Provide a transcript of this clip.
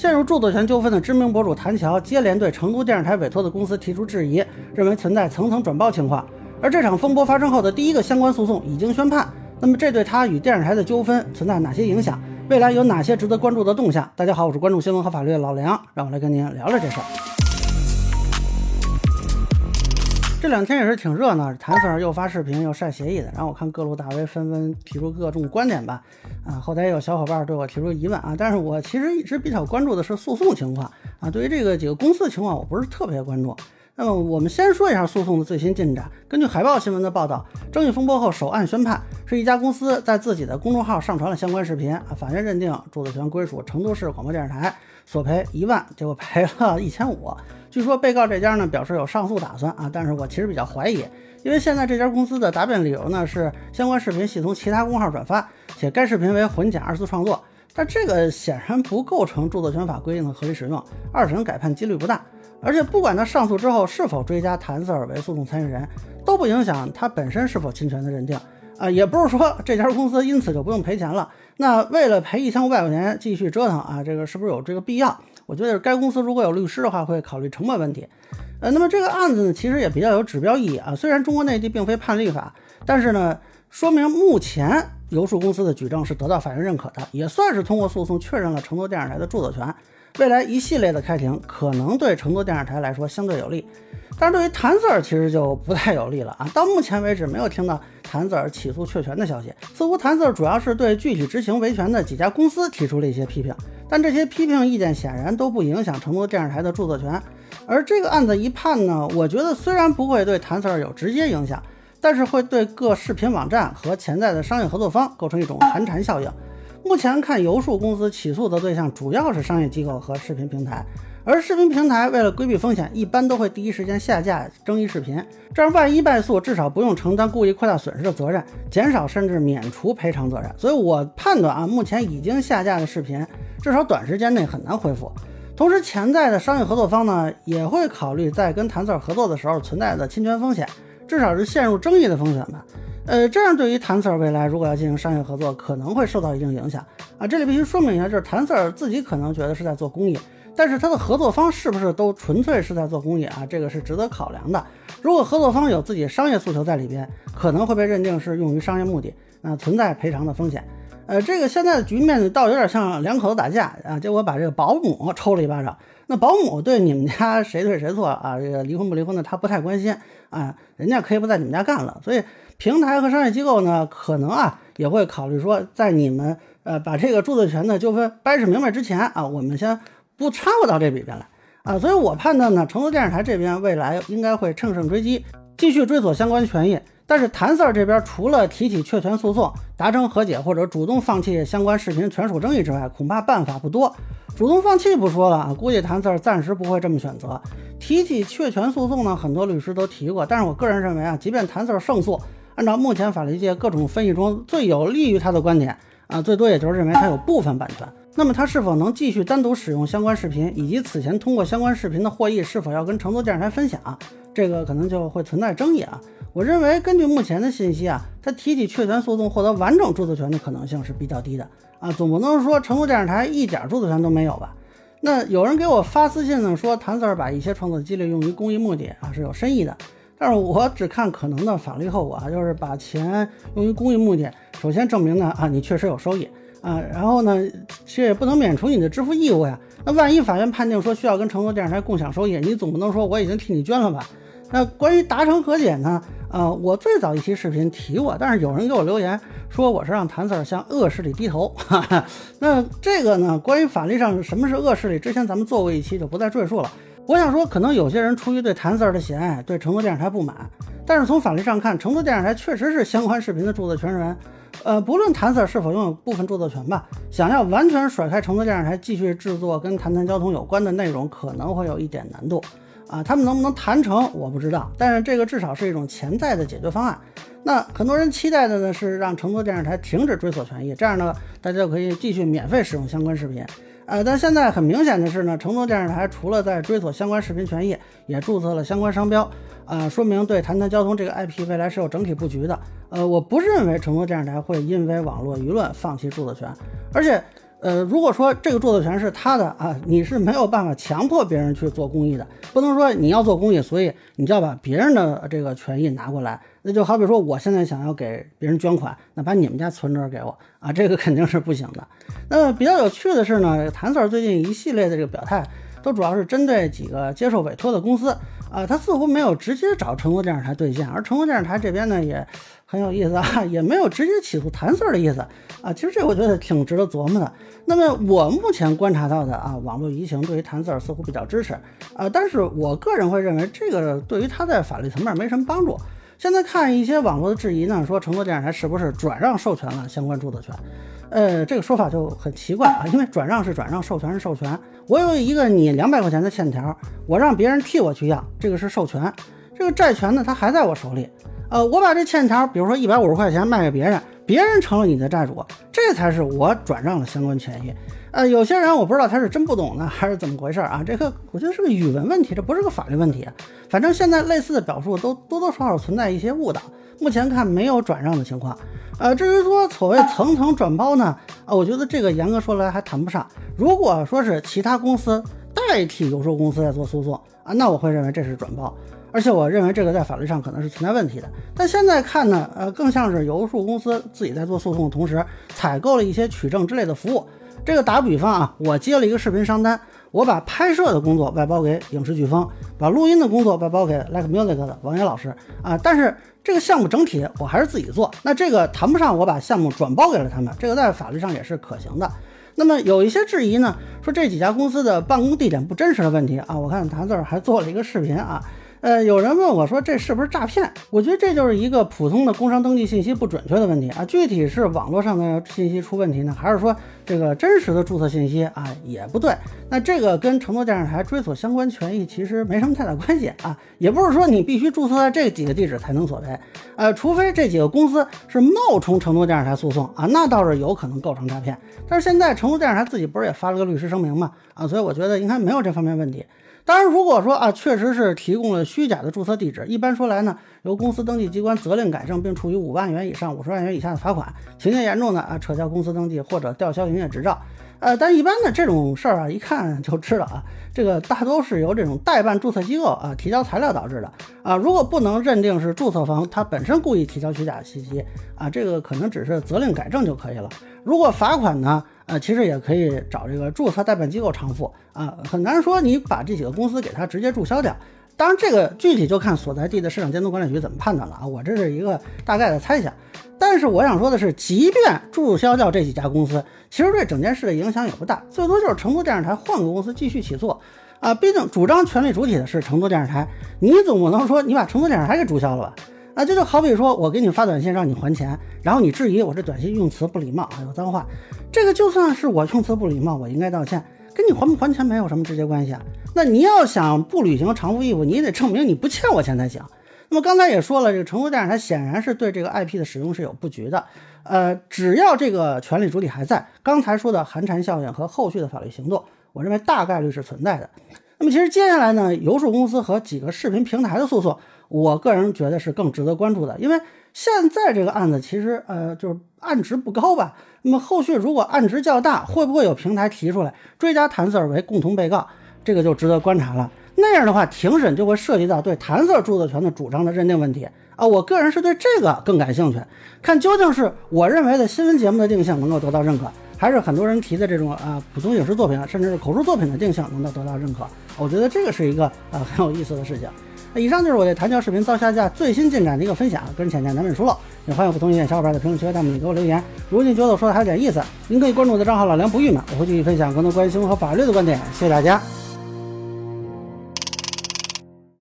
陷入著作权纠纷的知名博主谭乔接连对成都电视台委托的公司提出质疑，认为存在层层转包情况。而这场风波发生后的第一个相关诉讼已经宣判，那么这对他与电视台的纠纷存在哪些影响？未来有哪些值得关注的动向？大家好，我是关注新闻和法律的老梁，让我来跟您聊聊这事儿。这两天也是挺热闹，谭 Sir 又发视频又晒协议的，然后我看各路大 V 纷纷提出各种观点吧，啊，后台也有小伙伴对我提出疑问啊，但是我其实一直比较关注的是诉讼情况啊，对于这个几个公司的情况，我不是特别关注。那么我们先说一下诉讼的最新进展。根据海报新闻的报道，争议风波后首案宣判，是一家公司在自己的公众号上传了相关视频啊，法院认定著作权归属成都市广播电视台，索赔一万，结果赔了一千五。据说被告这家呢表示有上诉打算啊，但是我其实比较怀疑，因为现在这家公司的答辩理由呢是相关视频系从其他公号转发，且该视频为混剪二次创作，但这个显然不构成著作权法规定的合理使用，二审改判几率不大。而且不管他上诉之后是否追加谭瑟尔为诉讼参与人，都不影响他本身是否侵权的认定啊，也不是说 这家公司因此就不用赔钱了。那为了赔一千五百块钱继续折腾啊，这个是不是有这个必要？我觉得该公司如果有律师的话，会考虑成本问题。呃，那么这个案子呢，其实也比较有指标意义啊。虽然中国内地并非判例法，但是呢，说明目前游数公司的举证是得到法院认可的，也算是通过诉讼确认了成都电视台的著作权。未来一系列的开庭可能对成都电视台来说相对有利，但是对于谭 Sir 其实就不太有利了啊。到目前为止，没有听到谭 Sir 起诉确权的消息，似乎谭 Sir 主要是对具体执行维权的几家公司提出了一些批评。但这些批评意见显然都不影响成都电视台的著作权，而这个案子一判呢，我觉得虽然不会对谭 Sir 有直接影响，但是会对各视频网站和潜在的商业合作方构成一种寒蝉效应。目前看，游数公司起诉的对象主要是商业机构和视频平台，而视频平台为了规避风险，一般都会第一时间下架争议视频，这样万一败诉，至少不用承担故意扩大损失的责任，减少甚至免除赔偿责任。所以我判断啊，目前已经下架的视频。至少短时间内很难恢复。同时，潜在的商业合作方呢，也会考虑在跟谭 Sir 合作的时候存在的侵权风险，至少是陷入争议的风险吧。呃，这样对于谭 Sir 未来如果要进行商业合作，可能会受到一定影响啊。这里必须说明一下，就是谭 Sir 自己可能觉得是在做公益，但是他的合作方是不是都纯粹是在做公益啊？这个是值得考量的。如果合作方有自己商业诉求在里边，可能会被认定是用于商业目的，那存在赔偿的风险。呃，这个现在的局面呢倒有点像两口子打架啊，结果把这个保姆抽了一巴掌。那保姆对你们家 谁对谁错啊？这个离婚不离婚的他不太关心啊，人家可以不在你们家干了。所以平台和商业机构呢，可能啊也会考虑说，在你们呃把这个著作权的纠纷掰扯明白之前啊，我们先不掺和到这里边来啊。所以我判断呢，成都电视台这边未来应该会乘胜追击，继续追索相关权益。但是谭 Sir 这边除了提起确权诉讼、达成和解或者主动放弃相关视频权属争议之外，恐怕办法不多。主动放弃不说了啊，估计谭 Sir 暂时不会这么选择。提起确权诉讼呢，很多律师都提过，但是我个人认为啊，即便谭 Sir 胜诉，按照目前法律界各种分析中最有利于他的观点啊，最多也就是认为他有部分版权。那么他是否能继续单独使用相关视频，以及此前通过相关视频的获益是否要跟成都电视台分享，这个可能就会存在争议啊。我认为，根据目前的信息啊，他提起确权诉讼获得完整著作权的可能性是比较低的啊，总不能说成都电视台一点著作权都没有吧？那有人给我发私信呢，说谭 Sir 把一些创作激励用于公益目的啊是有深意的，但是我只看可能的法律后果啊，就是把钱用于公益目的，首先证明呢啊你确实有收益啊，然后呢这也不能免除你的支付义务呀。那万一法院判定说需要跟成都电视台共享收益，你总不能说我已经替你捐了吧？那关于达成和解呢？呃，我最早一期视频提过，但是有人给我留言说我是让谭 Sir 向恶势力低头。哈哈，那这个呢，关于法律上什么是恶势力，之前咱们做过一期，就不再赘述了。我想说，可能有些人出于对谭 Sir 的喜爱，对成都电视台不满，但是从法律上看，成都电视台确实是相关视频的著作权人。呃，不论谭 Sir 是否拥有部分著作权吧，想要完全甩开成都电视台继续制作跟谈谈交通有关的内容，可能会有一点难度。啊，他们能不能谈成，我不知道，但是这个至少是一种潜在的解决方案。那很多人期待的呢是让成都电视台停止追索权益，这样呢，大家就可以继续免费使用相关视频。呃，但现在很明显的是呢，成都电视台除了在追索相关视频权益，也注册了相关商标，啊，说明对谈谈交通这个 IP 未来是有整体布局的。呃，我不认为成都电视台会因为网络舆论放弃著作权，而且。呃，如果说这个著作权是他的啊，你是没有办法强迫别人去做公益的，不能说你要做公益，所以你就要把别人的这个权益拿过来。那就好比说，我现在想要给别人捐款，那把你们家存折给我啊，这个肯定是不行的。那比较有趣的是呢，谭 Sir 最近一系列的这个表态，都主要是针对几个接受委托的公司啊，他似乎没有直接找成都电视台对线，而成都电视台这边呢也。很有意思啊，也没有直接起诉谭 Sir 的意思啊。其实这我觉得挺值得琢磨的。那么我目前观察到的啊，网络舆情对于谭 Sir 似乎比较支持啊，但是我个人会认为这个对于他在法律层面没什么帮助。现在看一些网络的质疑呢，说成都电视台是不是转让授权了相关著作权？呃，这个说法就很奇怪啊，因为转让是转让，授权是授权。我有一个你两百块钱的欠条，我让别人替我去要，这个是授权。这个债权呢，它还在我手里。呃，我把这欠条，比如说一百五十块钱卖给别人，别人成了你的债主，这才是我转让了相关权益。呃，有些人我不知道他是真不懂呢，还是怎么回事啊？这个我觉得是个语文问题，这不是个法律问题。反正现在类似的表述都多多少少存在一些误导。目前看没有转让的情况。呃，至于说所谓层层转包呢，啊，我觉得这个严格说来还谈不上。如果说是其他公司代替游说公司在做诉讼啊，那我会认为这是转包。而且我认为这个在法律上可能是存在问题的，但现在看呢，呃，更像是游说公司自己在做诉讼的同时，采购了一些取证之类的服务。这个打个比方啊，我接了一个视频商单，我把拍摄的工作外包给影视飓风，把录音的工作外包给 Like Music 的王岩老师啊，但是这个项目整体我还是自己做，那这个谈不上我把项目转包给了他们，这个在法律上也是可行的。那么有一些质疑呢，说这几家公司的办公地点不真实的问题啊，我看谭字儿还做了一个视频啊。呃，有人问我说这是不是诈骗？我觉得这就是一个普通的工商登记信息不准确的问题啊。具体是网络上的信息出问题呢，还是说这个真实的注册信息啊也不对？那这个跟成都电视台追索相关权益其实没什么太大关系啊。也不是说你必须注册在这几个地址才能索赔，呃，除非这几个公司是冒充成都电视台诉讼啊，那倒是有可能构成诈骗。但是现在成都电视台自己不是也发了个律师声明嘛？啊，所以我觉得应该没有这方面问题。当然，如果说啊，确实是提供了虚假的注册地址，一般说来呢，由公司登记机关责令改正，并处以五万元以上五十万元以下的罚款，情节严重的啊，撤销公司登记或者吊销营业执照。呃，但一般的这种事儿啊，一看就知道啊，这个大都是由这种代办注册机构啊提交材料导致的啊。如果不能认定是注册方他本身故意提交虚假信息啊，这个可能只是责令改正就可以了。如果罚款呢？呃，其实也可以找这个注册代办机构偿付啊，很难说你把这几个公司给他直接注销掉。当然，这个具体就看所在地的市场监督管理局怎么判断了啊。我这是一个大概的猜想。但是我想说的是，即便注销掉这几家公司，其实对整件事的影响也不大，最多就是成都电视台换个公司继续起诉啊。毕竟主张权利主体的是成都电视台，你总不能说你把成都电视台给注销了吧？啊，这就好比说我给你发短信让你还钱，然后你质疑我这短信用词不礼貌，还有脏话。这个就算是我用词不礼貌，我应该道歉，跟你还不还钱没有什么直接关系啊。那你要想不履行偿付义务，你也得证明你不欠我钱才行。那么刚才也说了，这个成都电视台显然是对这个 IP 的使用是有布局的。呃，只要这个权利主体还在，刚才说的寒蝉效应和后续的法律行动，我认为大概率是存在的。那么其实接下来呢，游说公司和几个视频平台的诉讼，我个人觉得是更值得关注的，因为现在这个案子其实呃就是案值不高吧。那么后续如果案值较大，会不会有平台提出来追加谭 Sir 为共同被告？这个就值得观察了。那样的话，庭审就会涉及到对谭 Sir 著作权的主张的认定问题啊。我个人是对这个更感兴趣，看究竟是我认为的新闻节目的定性能够得到认可，还是很多人提的这种啊普通影视作品甚至是口述作品的定性能够得到认可。我觉得这个是一个啊 很有意思的事情。那以上就是我对弹教视频遭下架最新进展的一个分享，个人浅见难免疏漏，也欢迎不同意见小伙伴在评论区和弹幕里给我留言。如果您觉得我说的还有点意思，您可以关注我的账号老梁不郁闷，我会继续分享更多关于新闻和法律的观点。谢谢大家。